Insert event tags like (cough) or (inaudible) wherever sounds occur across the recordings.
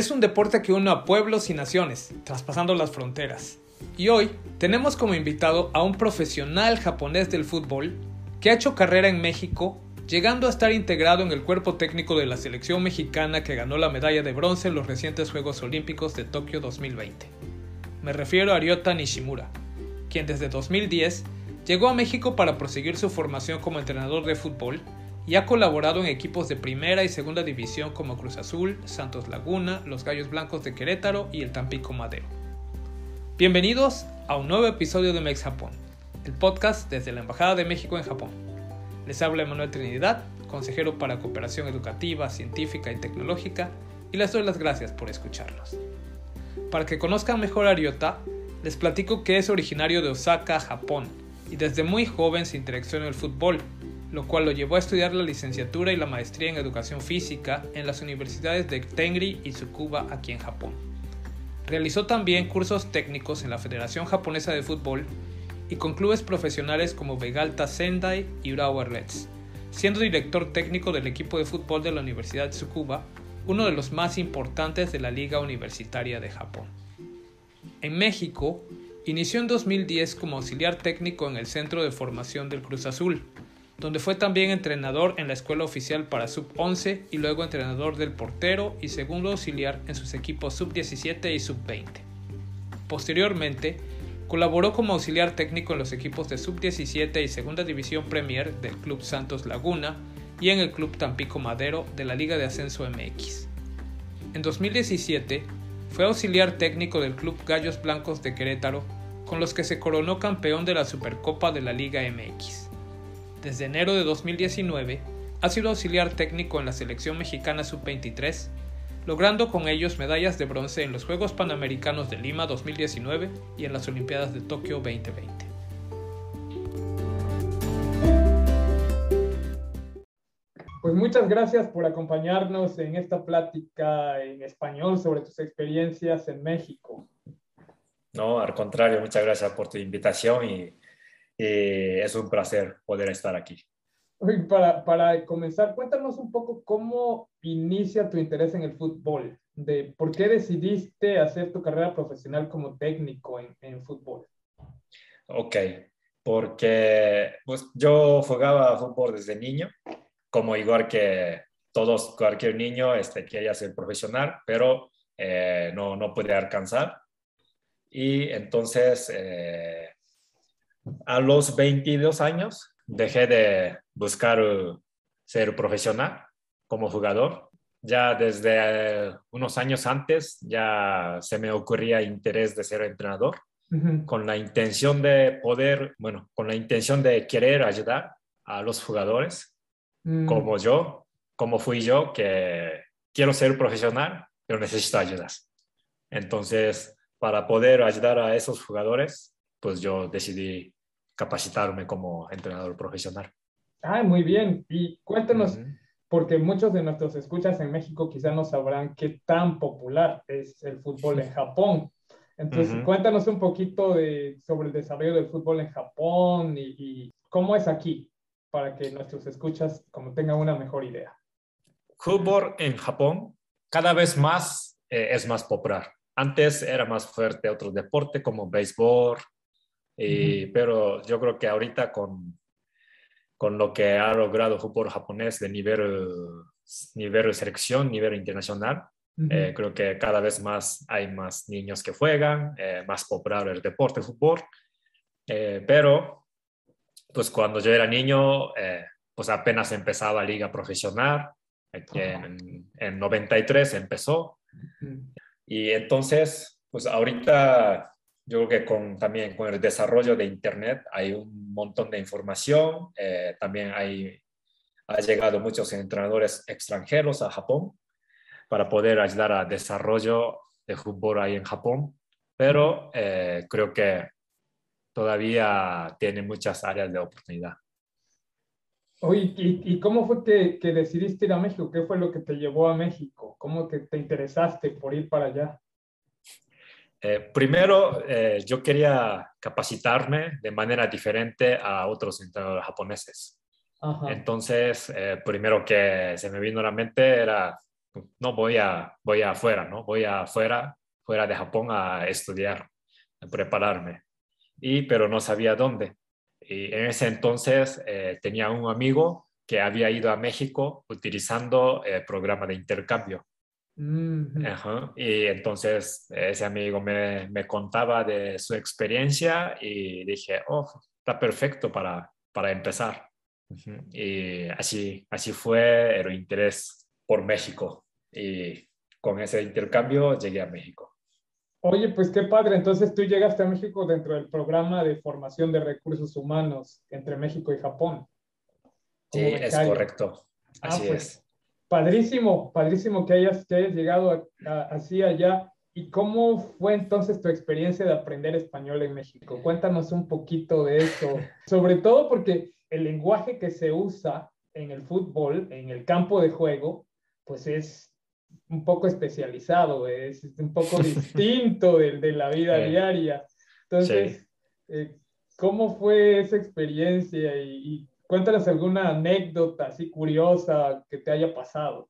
es un deporte que une a pueblos y naciones, traspasando las fronteras. Y hoy tenemos como invitado a un profesional japonés del fútbol que ha hecho carrera en México, llegando a estar integrado en el cuerpo técnico de la selección mexicana que ganó la medalla de bronce en los recientes Juegos Olímpicos de Tokio 2020. Me refiero a Ryota Nishimura, quien desde 2010 llegó a México para proseguir su formación como entrenador de fútbol y ha colaborado en equipos de primera y segunda división como Cruz Azul, Santos Laguna, los Gallos Blancos de Querétaro y el Tampico Madero. Bienvenidos a un nuevo episodio de Mex Japón, el podcast desde la Embajada de México en Japón. Les habla Emanuel Trinidad, consejero para cooperación educativa, científica y tecnológica, y les doy las gracias por escucharnos. Para que conozcan mejor a Ryota, les platico que es originario de Osaka, Japón, y desde muy joven se interesó en el fútbol, lo cual lo llevó a estudiar la licenciatura y la maestría en educación física en las universidades de Tengri y Tsukuba aquí en Japón. Realizó también cursos técnicos en la Federación Japonesa de Fútbol y con clubes profesionales como Vegalta Sendai y Urawa Reds, siendo director técnico del equipo de fútbol de la Universidad Tsukuba, uno de los más importantes de la Liga Universitaria de Japón. En México, inició en 2010 como auxiliar técnico en el Centro de Formación del Cruz Azul, donde fue también entrenador en la escuela oficial para sub-11 y luego entrenador del portero y segundo auxiliar en sus equipos sub-17 y sub-20. Posteriormente, colaboró como auxiliar técnico en los equipos de sub-17 y segunda división Premier del Club Santos Laguna y en el Club Tampico Madero de la Liga de Ascenso MX. En 2017, fue auxiliar técnico del Club Gallos Blancos de Querétaro, con los que se coronó campeón de la Supercopa de la Liga MX. Desde enero de 2019 ha sido auxiliar técnico en la selección mexicana sub-23, logrando con ellos medallas de bronce en los Juegos Panamericanos de Lima 2019 y en las Olimpiadas de Tokio 2020. Pues muchas gracias por acompañarnos en esta plática en español sobre tus experiencias en México. No, al contrario, muchas gracias por tu invitación y y es un placer poder estar aquí. Para, para, comenzar, cuéntanos un poco cómo inicia tu interés en el fútbol, de por qué decidiste hacer tu carrera profesional como técnico en, en fútbol. Ok, porque pues, yo jugaba fútbol desde niño, como igual que todos, cualquier niño este, quería ser profesional, pero eh, no, no pude alcanzar. Y entonces... Eh, a los 22 años dejé de buscar ser profesional como jugador. Ya desde unos años antes ya se me ocurría interés de ser entrenador con la intención de poder, bueno, con la intención de querer ayudar a los jugadores Mm. como yo, como fui yo, que quiero ser profesional, pero necesito ayudas. Entonces, para poder ayudar a esos jugadores, pues yo decidí capacitarme como entrenador profesional. Ah, muy bien. Y cuéntanos, Ujú. porque muchos de nuestros escuchas en México quizá no sabrán qué tan popular es el fútbol en Japón. Entonces, Ujú. cuéntanos un poquito de, sobre el desarrollo del fútbol en Japón y, y cómo es aquí, para que nuestros escuchas como tengan una mejor idea. Fútbol en Japón cada vez más eh, es más popular. Antes era más fuerte otro deporte como béisbol, y- pero yo creo que ahorita con, con lo que ha logrado el fútbol japonés de nivel, eh, nivel selección, nivel internacional, Ujú. eh, creo que cada vez más hay más niños que juegan, eh, más popular el deporte, el fútbol. Eh, pero, pues cuando yo era niño, eh, pues apenas empezaba liga profesional, eh, que en, en 93 empezó, Ujú. y entonces, pues ahorita yo creo que con, también con el desarrollo de Internet hay un montón de información, eh, también hay, ha llegado muchos entrenadores extranjeros a Japón para poder ayudar al desarrollo de fútbol ahí en Japón. pero creo que todavía tiene muchas áreas de oportunidad. Oye, ¿y, cómo fue que, que, decidiste ir a México? ¿Qué fue lo que te llevó a México? ¿Cómo que te interesaste por ir para allá? Eh, primero, eh, yo quería capacitarme de manera diferente a otros entrenadores japoneses. Entonces, eh, primero que se me vino a la mente era, no voy a, voy afuera, ¿no? Voy afuera, fuera de Japón a estudiar, a prepararme. Y, pero no sabía dónde. Y en ese entonces tenía un amigo que había ido a México utilizando el programa de intercambio. Y entonces ese amigo me, me, contaba de su experiencia y dije, oh, está perfecto para, para empezar. Y así, así fue el interés por México. Y con ese intercambio llegué a México. Oye, pues qué padre. Entonces tú llegaste a México dentro del programa de formación de recursos humanos entre México y Japón. Sí, es correcto. Ah, así pues, es Padrísimo, padrísimo que hayas, que hayas llegado así allá. ¿Y cómo fue entonces tu experiencia de aprender español en México? Cuéntanos un poquito de eso, sobre todo porque el lenguaje que se usa en el fútbol, en el campo de juego, pues es un poco especializado, es un poco (laughs) distinto de, de la vida diaria. Entonces, eh, ¿cómo fue esa experiencia y, Cuéntanos alguna anécdota así curiosa que te haya pasado.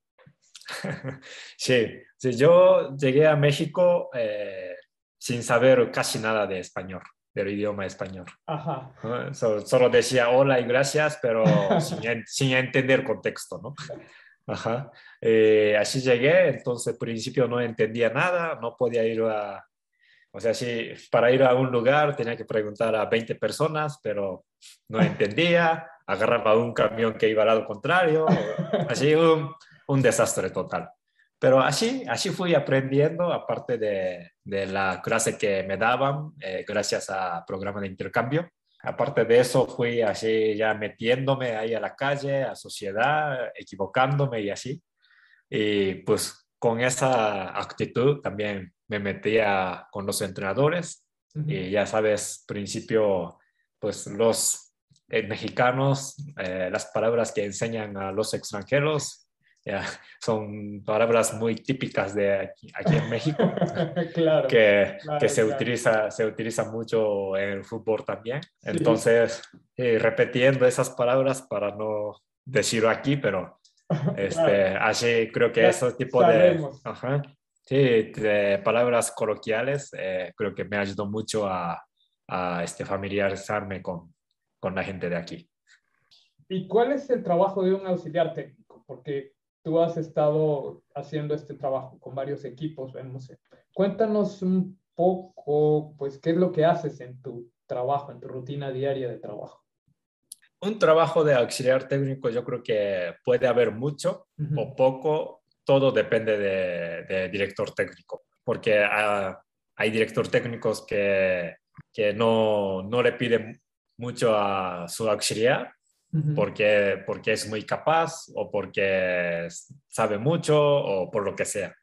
(laughs) Sí, sí yo llegué a México eh, sin saber casi nada de español, del idioma español. Ajá. solo decía hola y gracias, pero (laughs) sin, sin, entender contexto, ¿no? (laughs) Ajá. Eh, así llegué, entonces al principio no entendía nada, no podía ir a, o sea, si para ir a un lugar tenía que preguntar a 20 personas, pero no entendía, agarraba un camión que iba al lado contrario, así un, un desastre total. Pero así, así fui aprendiendo, aparte de, de la clase que me daban, eh, gracias a programa de intercambio. Aparte de eso, fui así ya metiéndome ahí a la calle, a sociedad, equivocándome y así. Y pues con esa actitud también me metía con los entrenadores y ya sabes, principio, pues los mexicanos, eh, las palabras que enseñan a los extranjeros ya, son palabras muy típicas de aquí, en México, (laughs) claro, que, que se, Utiliza, se utiliza mucho en el fútbol también. Entonces, repitiendo esas palabras para no decirlo aquí, pero (laughs) este, así creo que ese tipo de, sí, de palabras coloquiales eh, creo que me ayudó mucho a, a este, familiarizarme con, con la gente de aquí. ¿Y cuál es el trabajo de un auxiliar técnico? Porque tú has estado haciendo este trabajo con varios equipos, vemos. Cuéntanos un poco, pues, qué es lo que haces en tu trabajo, en tu rutina diaria de trabajo un trabajo de auxiliar técnico yo creo que puede haber mucho o poco, todo depende de, director técnico, porque hay director técnicos que, que no, no, le piden mucho a su auxiliar porque, porque es muy capaz o porque sabe mucho o por lo que sea.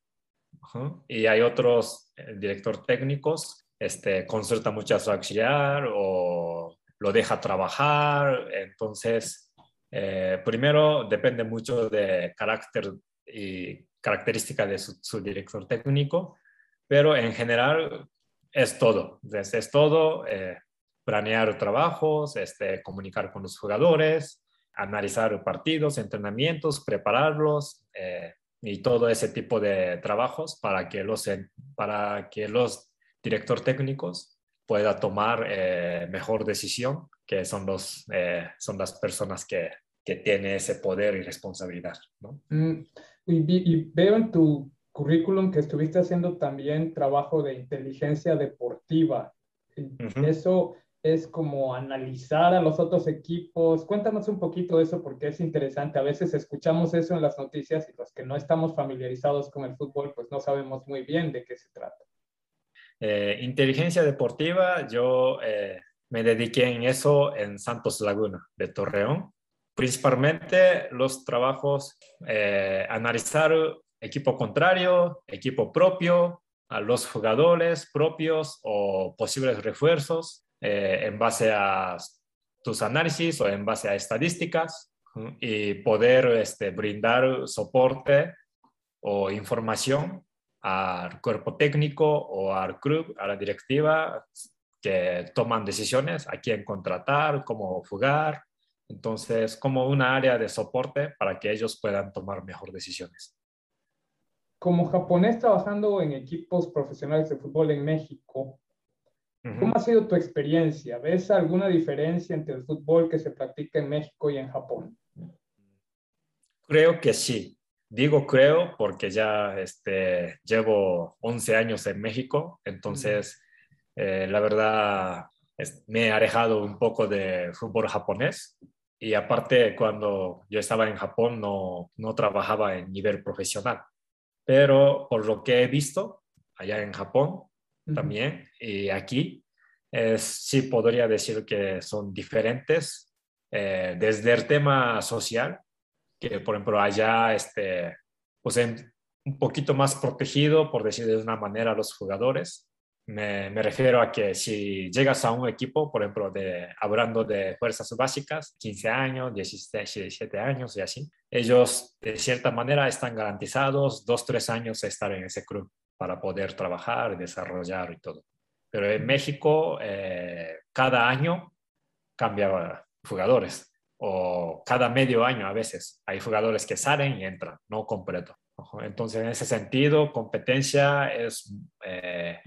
Y hay otros eh, director técnicos, este, consulta mucho a su auxiliar o lo deja trabajar. Entonces, eh, primero depende mucho de carácter y característica de su, director técnico, pero en general es todo. Es, todo, eh, planear trabajos, este, comunicar con los jugadores, analizar partidos, entrenamientos, prepararlos eh, y todo ese tipo de trabajos para que los, para que los director técnicos pueda tomar eh, mejor decisión, que son, los, eh, son las personas que, que tienen ese poder y responsabilidad. ¿no? Mm, y, veo en tu currículum que estuviste haciendo también trabajo de inteligencia deportiva. Eso es como analizar a los otros equipos. Cuéntanos un poquito de eso porque es interesante. A veces escuchamos eso en las noticias y los que no estamos familiarizados con el fútbol, pues no sabemos muy bien de qué se trata. Eh, inteligencia deportiva, yo eh, me dediqué en eso en Santos Laguna de Torreón. Principalmente los trabajos, eh, analizar equipo contrario, equipo propio, a los jugadores propios o posibles refuerzos eh, en base a tus análisis o en base a estadísticas y poder este, brindar soporte o información al cuerpo técnico o al club, a la directiva que toman decisiones a quién contratar, cómo jugar. Entonces, como una área de soporte para que ellos puedan tomar mejor decisiones. Como japonés trabajando en equipos profesionales de fútbol en México, ¿cómo ha sido tu experiencia? ¿Ves alguna diferencia entre el fútbol que se practica en México y en Japón? Creo que sí. Digo creo porque ya este, llevo 11 años en México, entonces eh, la verdad me he alejado un poco de fútbol japonés y aparte cuando yo estaba en Japón no, no trabajaba en nivel profesional, pero por lo que he visto allá en Japón también y aquí, sí podría decir que son diferentes eh, desde el tema social que por ejemplo allá, este, pues un poquito más protegido, por decir de una manera, a los jugadores. Me, me, refiero a que si llegas a un equipo, por ejemplo, de, hablando de fuerzas básicas, 15 años, 16, 17 años y así, ellos de cierta manera están garantizados dos, tres años de estar en ese club para poder trabajar, desarrollar y todo. Pero en México, eh, cada año cambia jugadores o cada medio año a veces. Hay jugadores que salen y entran, no completo. Entonces, en ese sentido, competencia es eh,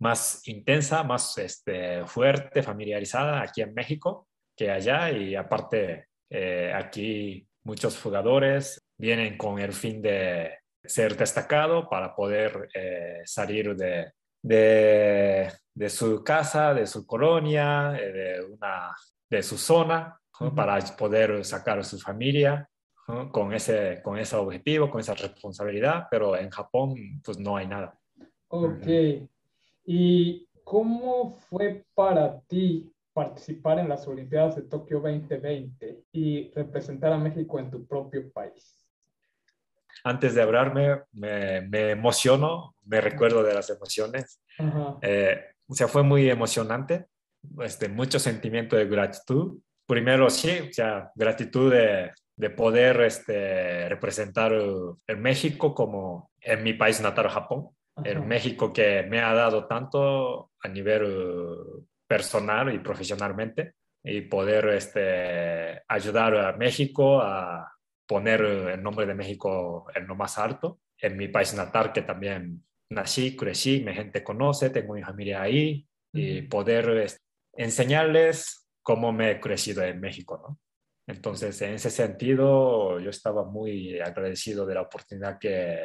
más intensa, más este, fuerte, familiarizada aquí en México que allá. Y aparte, eh, aquí muchos jugadores vienen con el fin de ser destacado para poder eh, salir de, de, de, su casa, de su colonia, de, una, de su zona para poder sacar a su familia con, ese, con ese objetivo, con esa responsabilidad, pero en Japón pues no hay nada. Ok. ¿Y cómo fue para ti participar en las Olimpiadas de Tokio 2020 y representar a México en tu propio país? Antes de hablarme, me, me emociono, me recuerdo de las emociones. Eh, o sea, fue muy emocionante, este, mucho sentimiento de gratitud primero sí, o sea, gratitud de, de poder este, representar el México como en mi país natal, Japón. El México que me ha dado tanto a nivel personal y profesionalmente y poder este, ayudar a México a poner el nombre de México en lo más alto. En mi país natal que también nací, crecí, mi gente conoce, tengo mi familia ahí y poder enseñarles cómo me he crecido en México, ¿no? Entonces, en ese sentido, yo estaba muy agradecido de la oportunidad que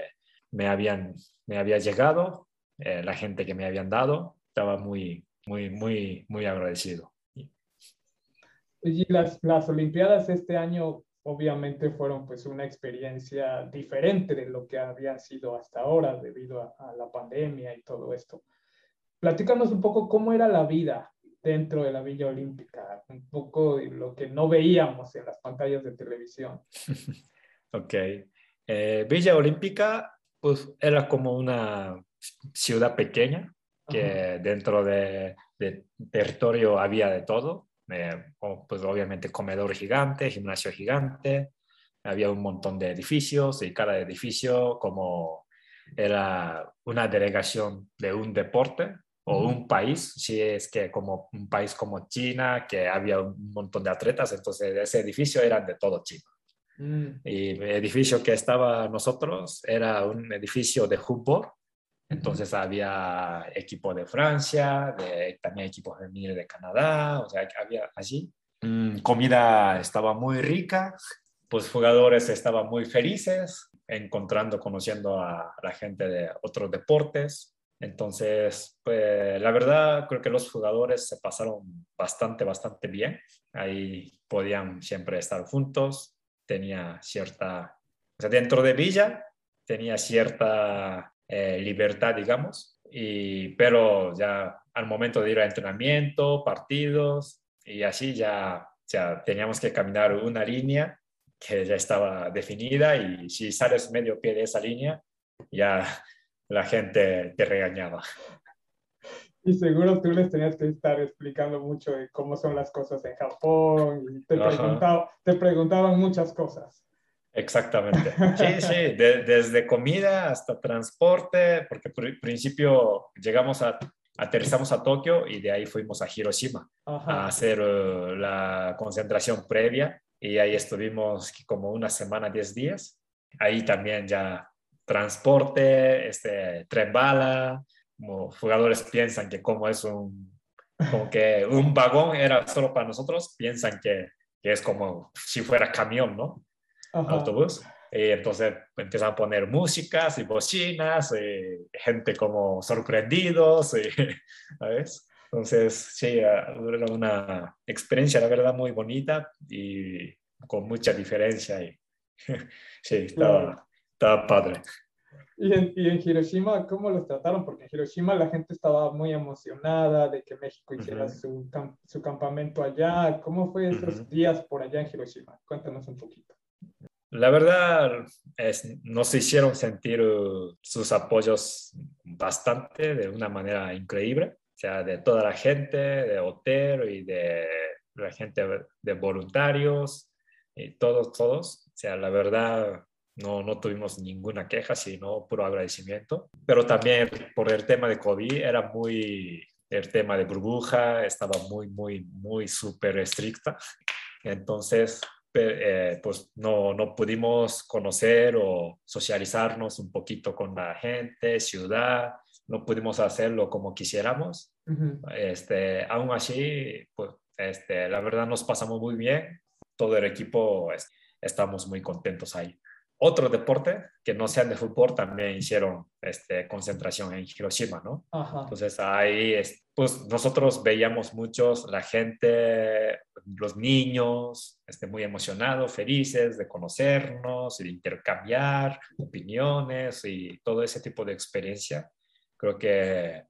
me, habían, me había llegado, eh, la gente que me habían dado, estaba muy, muy, muy, muy agradecido. Y las, las Olimpiadas este año obviamente fueron pues una experiencia diferente de lo que había sido hasta ahora debido a, a la pandemia y todo esto. Platícanos un poco cómo era la vida dentro de la Villa Olímpica, un poco de lo que no veíamos en las pantallas de televisión. (laughs) ok. Eh, Villa Olímpica, pues era como una ciudad pequeña, que dentro de, territorio había de todo. Eh, pues obviamente comedor gigante, gimnasio gigante, había un montón de edificios y cada edificio como era una delegación de un deporte, o un país, si es que como un país como China, que había un montón de atletas, entonces ese edificio era de todo China. Mm. Y el edificio que estaba nosotros era un edificio de fútbol, entonces había equipo de Francia, de, también equipos de Canadá, o sea, había allí. Mm, comida estaba muy rica, pues jugadores estaban muy felices, encontrando, conociendo a la gente de otros deportes. Entonces, pues la verdad creo que los jugadores se pasaron bastante, bastante bien. Ahí podían siempre estar juntos. Tenía cierta, o sea, dentro de Villa tenía cierta eh, libertad, digamos, y, pero ya al momento de ir a entrenamiento, partidos, y así ya, ya teníamos que caminar una línea que ya estaba definida y si sales medio pie de esa línea, ya (laughs) la gente te regañaba. Y seguro tú les tenías que estar explicando mucho de cómo son las cosas en Japón y te, te preguntaban muchas cosas. Exactamente. (laughs) Sí, sí, desde comida hasta transporte, porque por principio llegamos a, aterrizamos a Tokio y de ahí fuimos a Hiroshima a hacer uh, la concentración previa y ahí estuvimos como una semana, diez días. Ahí también ya transporte, este, tren bala, como jugadores piensan que como es un, como que un vagón era solo para nosotros, piensan que, que es como si fuera camión, ¿no? Autobús. Y entonces empiezan a poner músicas y bocinas, y gente como sorprendidos, y, (laughs) ¿sabes? Entonces, sí, era una experiencia, la verdad, muy bonita y con mucha diferencia. Y, (laughs) sí, estaba, estaba padre. ¿Y en, y en, Hiroshima cómo los trataron? Porque en Hiroshima la gente estaba muy emocionada de que México hiciera su, su, campamento allá. ¿Cómo fue esos días por allá en Hiroshima? Cuéntanos un poquito. La verdad, es, nos hicieron sentir uh, sus apoyos bastante, de una manera increíble. O sea, de toda la gente, de hotel y de la gente de voluntarios, y todos, todos. O sea, la verdad, no, no tuvimos ninguna queja, sino puro agradecimiento. Pero también por el tema de COVID era muy, el tema de burbuja estaba muy, muy, muy súper estricta. Entonces, eh, pues no, no pudimos conocer o socializarnos un poquito con la gente, ciudad, no pudimos hacerlo como quisiéramos. este, aún así, pues este, la verdad nos pasamos muy bien, todo el equipo estamos muy contentos ahí otro deporte que no sean de fútbol también hicieron este, concentración en Hiroshima, ¿no? Entonces ahí, pues nosotros veíamos muchos, la gente, los niños, este, muy emocionados, felices de conocernos de intercambiar opiniones y todo ese tipo de experiencia. Creo que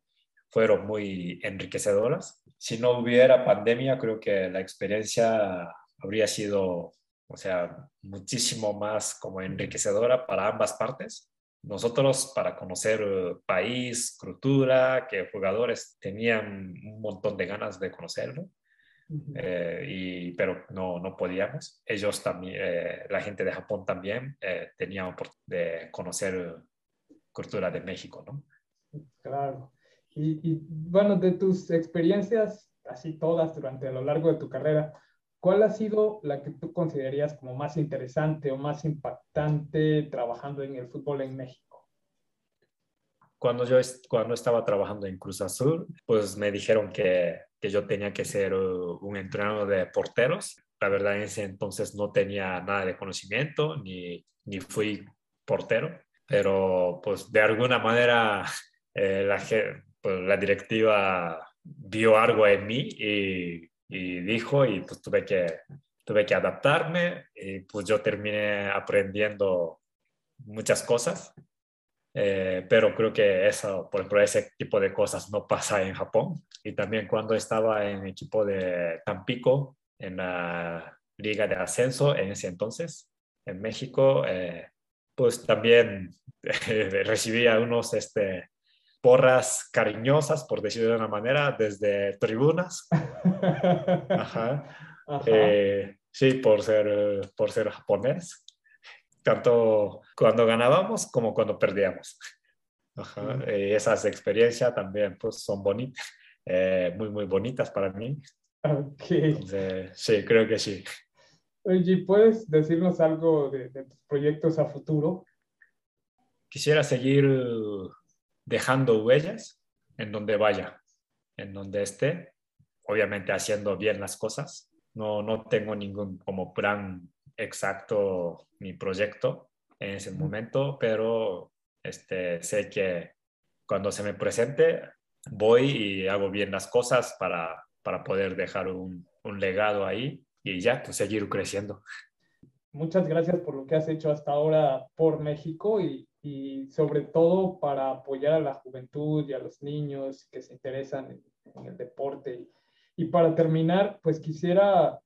fueron muy enriquecedoras. Si no hubiera pandemia, creo que la experiencia habría sido o sea, muchísimo más como enriquecedora para ambas partes. Nosotros para conocer eh, país, cultura, que jugadores tenían un montón de ganas de conocerlo, eh, y, pero no, no podíamos. Ellos también, eh, la gente de Japón también eh, tenía de conocer cultura de México, ¿no? Claro. Y, y, bueno, de tus experiencias, así todas durante a lo largo de tu carrera, ¿Cuál ha sido la que tú considerarías como más interesante o más impactante trabajando en el fútbol en México? Cuando yo cuando estaba trabajando en Cruz Azul, pues me dijeron que, que yo tenía que ser un entrenador de porteros. La verdad en ese entonces no tenía nada de conocimiento, ni, ni fui portero, pero pues de alguna manera eh, la, pues, la directiva vio algo en mí y y dijo y pues tuve que, tuve que adaptarme y pues yo terminé aprendiendo muchas cosas, eh, pero creo que eso, por ejemplo, ese tipo de cosas no pasa en Japón. Y también cuando estaba en equipo de Tampico, en la liga de ascenso en ese entonces, en México, eh, pues también (laughs) recibía unos este, porras cariñosas, por decirlo de una manera, desde tribunas. (laughs) Ajá. Eh, sí, por ser, por ser japonés. Tanto cuando ganábamos como cuando perdíamos. Ajá. Eh, esas experiencias también pues, son bonitas, eh, muy, muy bonitas para mí. Okay. sí, creo que sí. Oye, ¿puedes decirnos algo de, de tus proyectos a futuro? Quisiera seguir dejando huellas en donde vaya, en donde esté, obviamente haciendo bien las cosas. No, no tengo ningún como plan exacto mi proyecto en ese momento, pero este, sé que cuando se me presente voy y hago bien las cosas para, para poder dejar un, un legado ahí y ya, pues seguir creciendo. Muchas gracias por lo que has hecho hasta ahora por México y y sobre todo para apoyar a la juventud y a los niños que se interesan en, el deporte. Y, para terminar, pues quisiera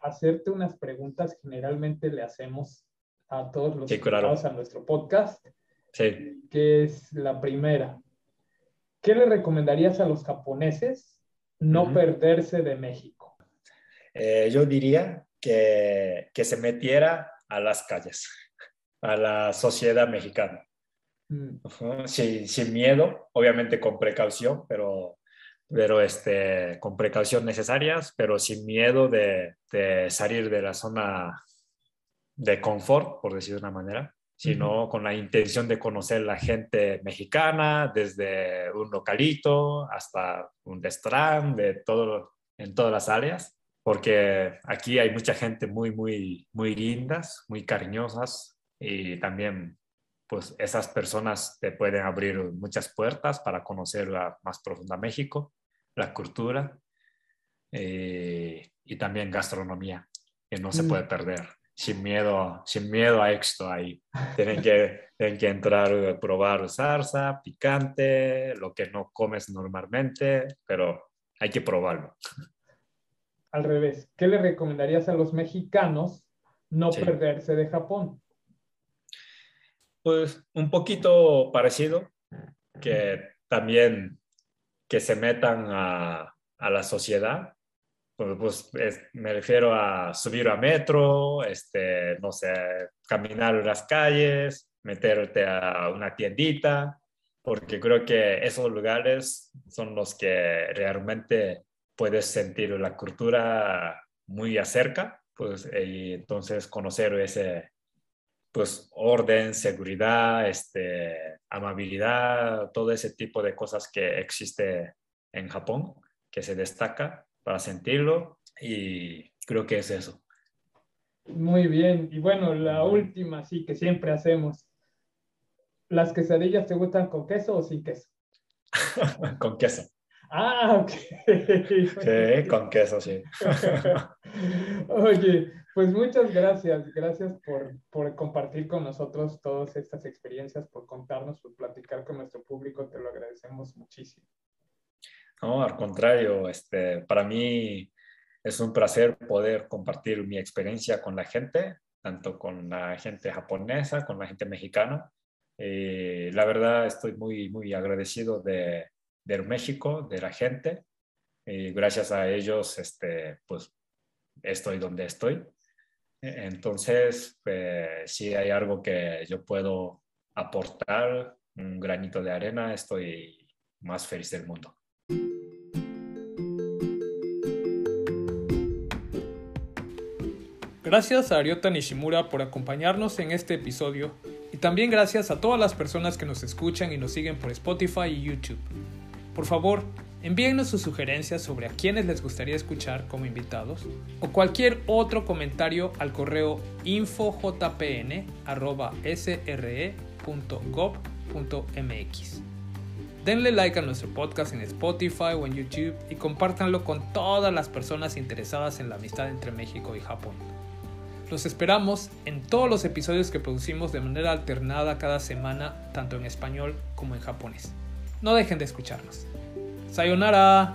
hacerte unas preguntas que generalmente le hacemos a todos los invitados a nuestro podcast. Sí. Que es la primera. ¿Qué le recomendarías a los japoneses no perderse de México? Eh, yo diría que, que se metiera a las calles, a la sociedad mexicana. Mm. sin, sin, miedo, obviamente con precaución, pero, pero este, con precaución necesarias, pero sin miedo de, de, salir de la zona de confort, por decir de una manera, sino con la intención de conocer la gente mexicana, desde un localito hasta un restaurante, de todo, en todas las áreas, porque aquí hay mucha gente muy, muy, muy lindas, muy cariñosas y también pues esas personas te pueden abrir muchas puertas para conocer más profunda México, la cultura eh, y también gastronomía, que no se mm. puede perder. Sin miedo, sin miedo a esto ahí. (laughs) Tienen que, tienen que entrar a probar salsa, picante, lo que no comes normalmente, pero hay que probarlo. Al revés, ¿qué le recomendarías a los mexicanos no perderse de Japón? Pues un poquito parecido, que también que se metan a, a la sociedad. Pues, pues me refiero a subir a metro, este, no sé, caminar en las calles, meterte a una tiendita, porque creo que esos lugares son los que realmente puedes sentir la cultura muy acerca, pues, y entonces conocer ese, pues orden, seguridad, este, amabilidad, todo ese tipo de cosas que existe en Japón, que se destaca para sentirlo y creo que es eso. Muy bien, y bueno, la última, sí, que siempre hacemos. ¿Las quesadillas te gustan con queso o sin queso? (laughs) con queso. Ah, ok. sí, con queso, sí. (laughs) Oye, pues muchas gracias. Gracias por, por, compartir con nosotros todas estas experiencias, por contarnos, por platicar con nuestro público. Te lo agradecemos muchísimo. No, al contrario, este, para mí es un placer poder compartir mi experiencia con la gente, tanto con la gente japonesa, con la gente mexicana. Eh, la verdad estoy muy, muy agradecido de del México, de la gente. Y gracias a ellos, este, pues estoy donde estoy. Entonces, pues, si hay algo que yo puedo aportar, un granito de arena, estoy más feliz del mundo. Gracias a Ariota Nishimura por acompañarnos en este episodio y también gracias a todas las personas que nos escuchan y nos siguen por Spotify y YouTube. Por favor, envíenos sus sugerencias sobre a quienes les gustaría escuchar como invitados o cualquier otro comentario al correo infojpn.sre.gov.mx. Denle like a nuestro podcast en Spotify o en YouTube y compártanlo con todas las personas interesadas en la amistad entre México y Japón. Los esperamos en todos los episodios que producimos de manera alternada cada semana, tanto en español como en japonés. No dejen de escucharnos. Sayonara.